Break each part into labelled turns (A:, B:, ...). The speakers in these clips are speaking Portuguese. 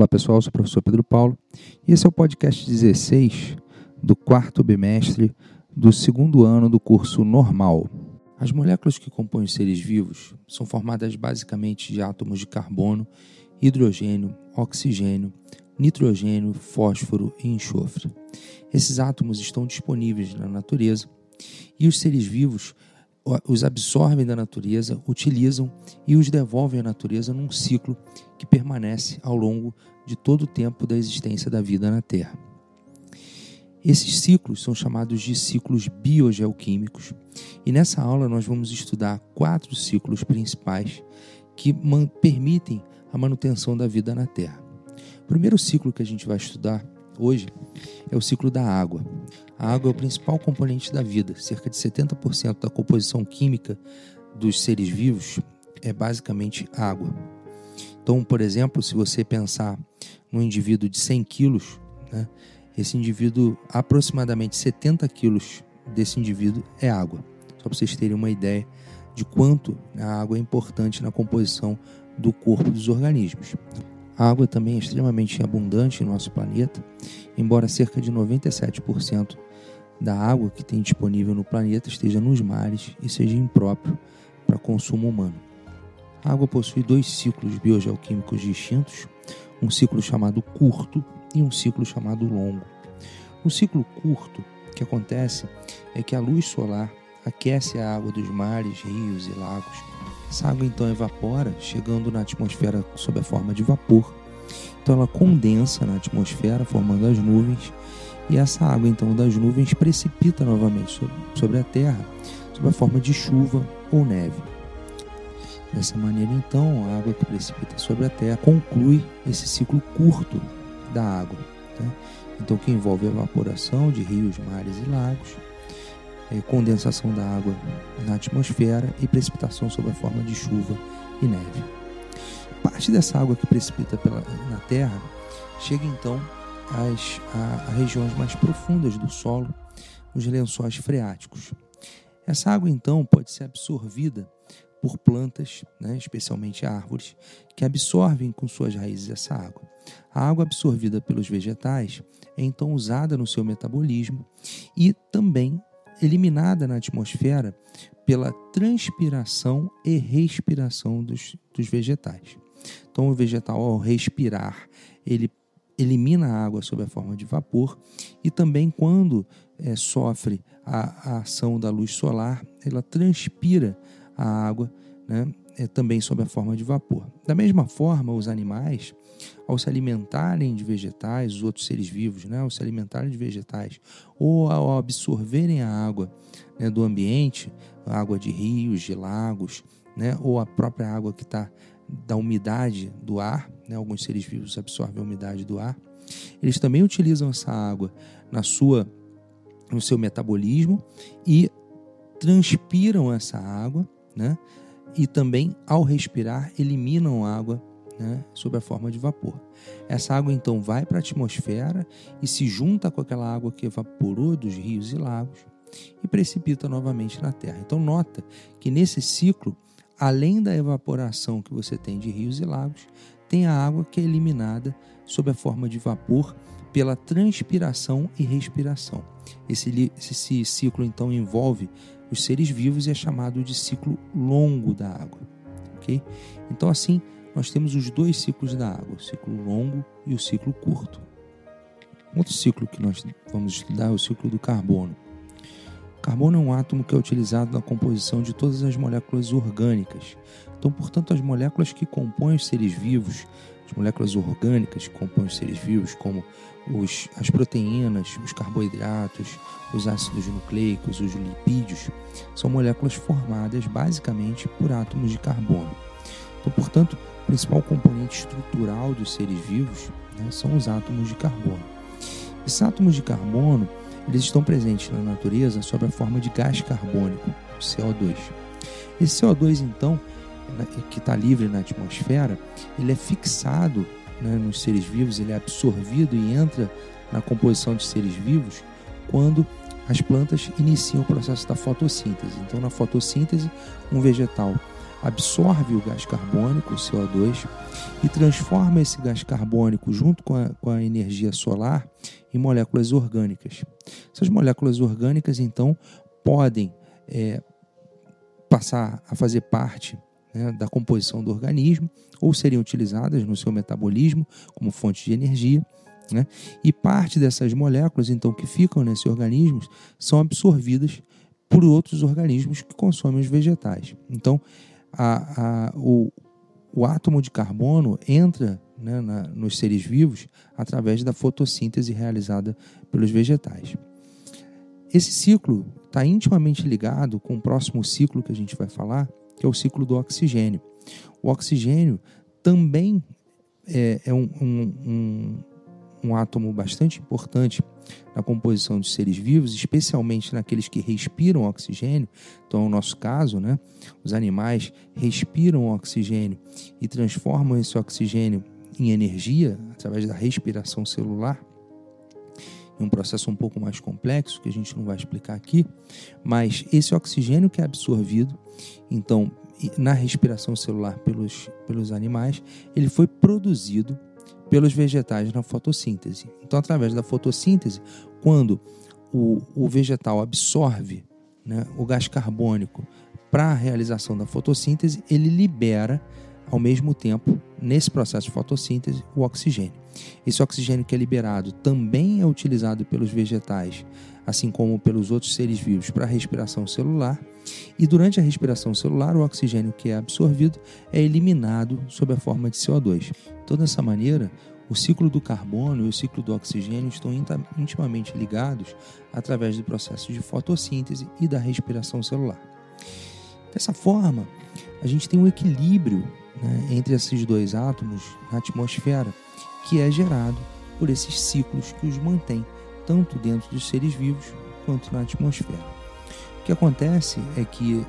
A: Olá pessoal, eu sou o professor Pedro Paulo e esse é o podcast 16 do quarto bimestre do segundo ano do curso normal. As moléculas que compõem os seres vivos são formadas basicamente de átomos de carbono, hidrogênio, oxigênio, nitrogênio, fósforo e enxofre. Esses átomos estão disponíveis na natureza e os seres vivos os absorvem da natureza, utilizam e os devolvem à natureza num ciclo que permanece ao longo de todo o tempo da existência da vida na Terra. Esses ciclos são chamados de ciclos biogeoquímicos, e nessa aula nós vamos estudar quatro ciclos principais que permitem a manutenção da vida na Terra. O primeiro ciclo que a gente vai estudar hoje é o ciclo da água. A água é o principal componente da vida. Cerca de 70% da composição química dos seres vivos é basicamente água. Então, por exemplo, se você pensar num indivíduo de 100 quilos, né, esse indivíduo, aproximadamente 70 quilos desse indivíduo é água. Só para vocês terem uma ideia de quanto a água é importante na composição do corpo dos organismos. A água também é extremamente abundante em nosso planeta, embora cerca de 97% da água que tem disponível no planeta esteja nos mares e seja impróprio para consumo humano. A água possui dois ciclos biogeoquímicos distintos, um ciclo chamado curto e um ciclo chamado longo. No ciclo curto, o que acontece é que a luz solar aquece a água dos mares, rios e lagos essa água então evapora, chegando na atmosfera sob a forma de vapor. Então ela condensa na atmosfera, formando as nuvens, e essa água então das nuvens precipita novamente sobre a Terra, sob a forma de chuva ou neve. Dessa maneira, então, a água que precipita sobre a Terra conclui esse ciclo curto da água, né? então que envolve evaporação de rios, mares e lagos, é, condensação da água na atmosfera e precipitação sob a forma de chuva e neve. Parte dessa água que precipita pela, na Terra chega então às a, a regiões mais profundas do solo, os lençóis freáticos. Essa água então pode ser absorvida por plantas, né, especialmente árvores, que absorvem com suas raízes essa água. A água absorvida pelos vegetais é então usada no seu metabolismo e também eliminada na atmosfera pela transpiração e respiração dos, dos vegetais. Então, o vegetal, ao respirar, ele elimina a água sob a forma de vapor e também, quando é, sofre a, a, ação da luz solar, ela transpira a água né, é, também sob a forma de vapor. Da mesma forma, os animais, ao se alimentarem de vegetais, os outros seres vivos, né, ao se alimentarem de vegetais, ou ao absorverem a água né, do ambiente, água de rios, de lagos, né, ou a própria água que está da umidade do ar, né, alguns seres vivos absorvem a umidade do ar, eles também utilizam essa água na sua, no seu metabolismo e transpiram essa água, né, e também, ao respirar, eliminam água né, sob a forma de vapor. Essa água então vai para a atmosfera e se junta com aquela água que evaporou dos rios e lagos e precipita novamente na Terra. Então, nota que nesse ciclo, além da evaporação que você tem de rios e lagos, tem a água que é eliminada sob a forma de vapor pela transpiração e respiração. Esse, esse ciclo então envolve os seres vivos e é chamado de ciclo longo da água. ok? Então, assim, nós temos os dois ciclos da água, o ciclo longo e o ciclo curto. Outro ciclo que nós vamos estudar é o ciclo do carbono. Carbono é um átomo que é utilizado na composição de todas as moléculas orgânicas. Então, portanto, as moléculas que compõem os seres vivos, as moléculas orgânicas que compõem os seres vivos, como os, as proteínas, os carboidratos, os ácidos nucleicos, os lipídios, são moléculas formadas basicamente por átomos de carbono. Então, portanto, o principal componente estrutural dos seres vivos né, são os átomos de carbono. Esses átomos de carbono eles estão presentes na natureza sob a forma de gás carbônico, CO2. Esse CO2, então, que está livre na atmosfera, ele é fixado né, nos seres vivos, ele é absorvido e entra na composição de seres vivos quando as plantas iniciam o processo da fotossíntese. Então, na fotossíntese, um vegetal absorve o gás carbônico, o CO2, e transforma esse gás carbônico junto com a, com a energia solar em moléculas orgânicas. Essas moléculas orgânicas, então, podem é, passar a fazer parte né, da composição do organismo ou seriam utilizadas no seu metabolismo como fonte de energia. Né? E parte dessas moléculas, então, que ficam nesse organismo, são absorvidas por outros organismos que consomem os vegetais. Então, a, a, o, o átomo de carbono entra né, na, nos seres vivos através da fotossíntese realizada pelos vegetais. Esse ciclo está intimamente ligado com o próximo ciclo que a gente vai falar, que é o ciclo do oxigênio. O oxigênio também é, é um, um, um, átomo bastante importante na composição dos seres vivos, especialmente naqueles que respiram oxigênio. Então, no nosso caso, né, os animais respiram oxigênio e transformam esse oxigênio em energia através da respiração celular. É um processo um pouco mais complexo que a gente não vai explicar aqui, mas esse oxigênio que é absorvido, então, na respiração celular pelos, pelos animais, ele foi produzido pelos vegetais na fotossíntese. Então, através da fotossíntese, quando o, o vegetal absorve né, o gás carbônico para a realização da fotossíntese, ele libera ao mesmo tempo, nesse processo de fotossíntese, o oxigênio. Esse oxigênio que é liberado também é utilizado pelos vegetais, assim como pelos outros seres vivos, para a respiração celular. E durante a respiração celular, o oxigênio que é absorvido é eliminado sob a forma de CO2. Então, dessa maneira, o ciclo do carbono e o ciclo do oxigênio estão intimamente ligados através do processo de fotossíntese e da respiração celular. Dessa forma, a gente tem um equilíbrio né, entre esses dois átomos na atmosfera, que é gerado por esses ciclos que os mantêm, tanto dentro dos seres vivos quanto na atmosfera. O que acontece é que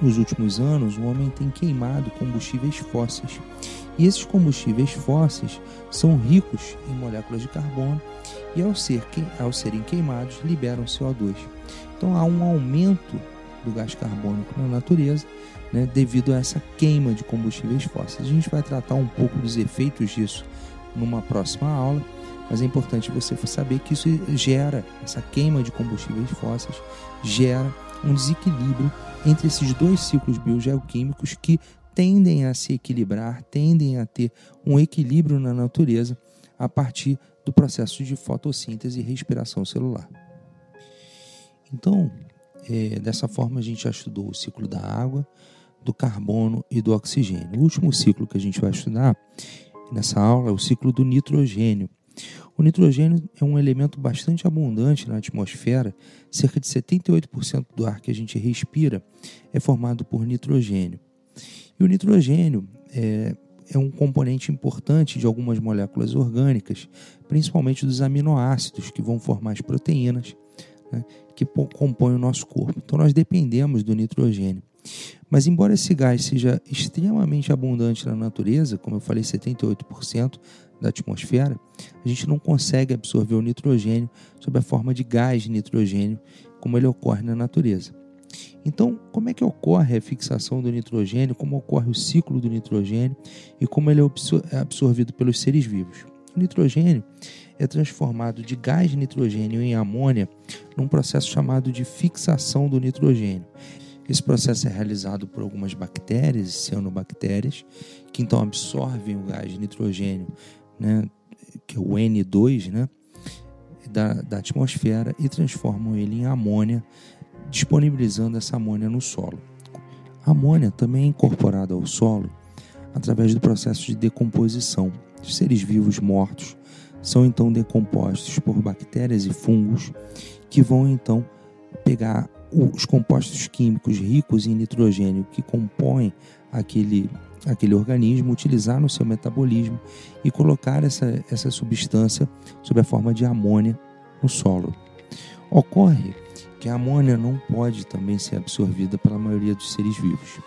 A: nos últimos anos o homem tem queimado combustíveis fósseis e esses combustíveis fósseis são ricos em moléculas de carbono e ao, ser, ao serem queimados liberam CO2. Então há um aumento do gás carbônico na natureza né, devido a essa queima de combustíveis fósseis. A gente vai tratar um pouco dos efeitos disso numa próxima aula, mas é importante você saber que isso gera, essa queima de combustíveis fósseis, gera um desequilíbrio entre esses dois ciclos biogeoquímicos que tendem a se equilibrar, tendem a ter um equilíbrio na natureza a partir do processo de fotossíntese e respiração celular. Então, é, dessa forma, a gente já estudou o ciclo da água, do carbono e do oxigênio. O último ciclo que a gente vai estudar nessa aula é o ciclo do nitrogênio. O nitrogênio é um elemento bastante abundante na atmosfera, cerca de 78% do ar que a gente respira é formado por nitrogênio. E o nitrogênio é, é um componente importante de algumas moléculas orgânicas, principalmente dos aminoácidos que vão formar as proteínas né, que compõem o nosso corpo. Então nós dependemos do nitrogênio. Mas, embora esse gás seja extremamente abundante na natureza, como eu falei, 78% da atmosfera, a gente não consegue absorver o nitrogênio sob a forma de gás de nitrogênio, como ele ocorre na natureza. Então, como é que ocorre a fixação do nitrogênio, como ocorre o ciclo do nitrogênio e como ele é absorvido pelos seres vivos? Nitrogênio é transformado de gás nitrogênio em amônia num processo chamado de fixação do nitrogênio. Esse processo é realizado por algumas bactérias, cianobactérias, que então absorvem o gás nitrogênio, né, que é o N2, né, da, da atmosfera e transformam ele em amônia, disponibilizando essa amônia no solo. A amônia também é incorporada ao solo através do processo de decomposição. Os seres vivos mortos são então decompostos por bactérias e fungos que vão então pegar os compostos químicos ricos em nitrogênio que compõem aquele, aquele organismo, utilizar no seu metabolismo e colocar essa, essa substância sob a forma de amônia no solo. Ocorre que a amônia não pode também ser absorvida pela maioria dos seres vivos.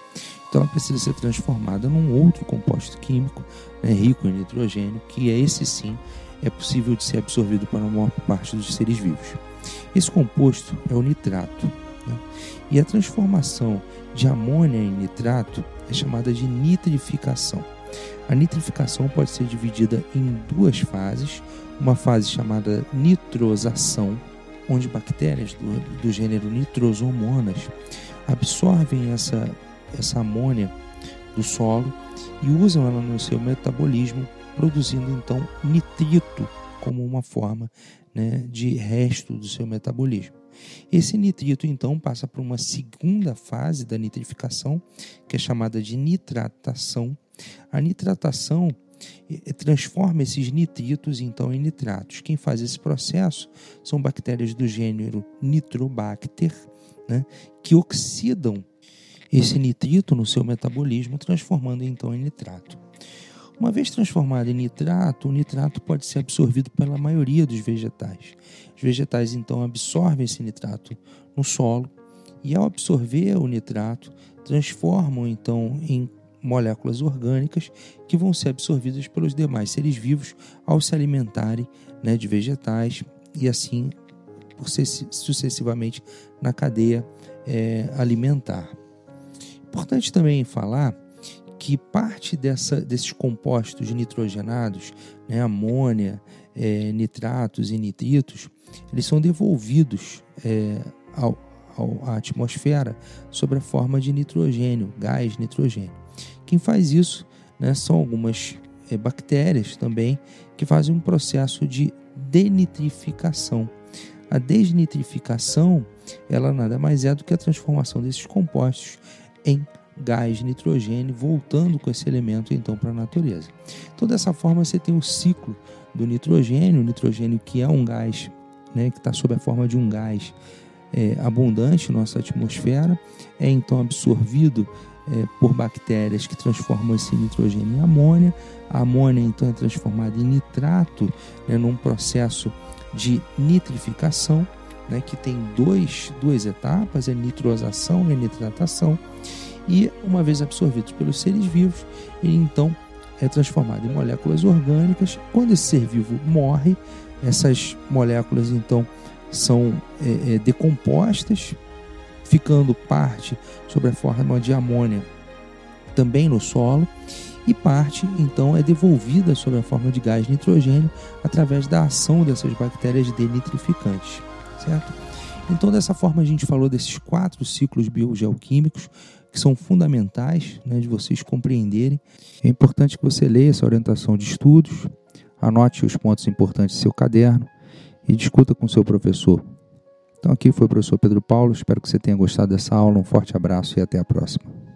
A: Então ela precisa ser transformada num outro composto químico né, rico em nitrogênio, que é esse sim é possível de ser absorvido pela maior parte dos seres vivos. Esse composto é o nitrato. Né? E a transformação de amônia em nitrato é chamada de nitrificação. A nitrificação pode ser dividida em duas fases, uma fase chamada nitrosação, onde bactérias do, do gênero Nitrosomonas absorvem essa, essa amônia do solo e usam ela no seu metabolismo, produzindo então nitrito como uma forma né, de resto do seu metabolismo. Esse nitrito então passa para uma segunda fase da nitrificação, que é chamada de nitratação. A nitratação transforma esses nitritos então em nitratos. Quem faz esse processo são bactérias do gênero Nitrobacter, né, que oxidam esse nitrito no seu metabolismo, transformando então em nitrato. Uma vez transformado em nitrato, o nitrato pode ser absorvido pela maioria dos vegetais. Os vegetais então absorvem esse nitrato no solo e, ao absorver o nitrato, transformam então em moléculas orgânicas que vão ser absorvidas pelos demais seres vivos ao se alimentarem né, de vegetais e assim sucessivamente na cadeia é, alimentar. Importante também falar que parte dessa, desses compostos nitrogenados, né, amônia, é, nitratos e nitritos, eles são devolvidos é, ao, ao, à atmosfera sob a forma de nitrogênio, gás nitrogênio. Quem faz isso né, são algumas é, bactérias também que fazem um processo de denitrificação. A desnitrificação ela nada mais é do que a transformação desses compostos em gás nitrogênio, voltando com esse elemento então para a natureza. Então, dessa forma, você tem o ciclo do nitrogênio, o nitrogênio que é um gás, né, que está sob a forma de um gás é, abundante na nossa atmosfera, é então absorvido é, por bactérias que transformam esse nitrogênio em amônia. A amônia então é transformada em nitrato né, num processo de nitrificação, né, que tem dois, duas etapas, é nitrosação e nitratação. E uma vez absorvidos pelos seres vivos, ele então é transformado em moléculas orgânicas. Quando esse ser vivo morre, essas moléculas então são é, é, decompostas ficando parte sobre a forma de amônia também no solo e parte então é devolvida sob a forma de gás nitrogênio através da ação dessas bactérias denitrificantes, certo? Então dessa forma a gente falou desses quatro ciclos biogeoquímicos que são fundamentais né, de vocês compreenderem. É importante que você leia essa orientação de estudos, anote os pontos importantes do seu caderno e discuta com seu professor. Então aqui foi o professor Pedro Paulo, espero que você tenha gostado dessa aula, um forte abraço e até a próxima.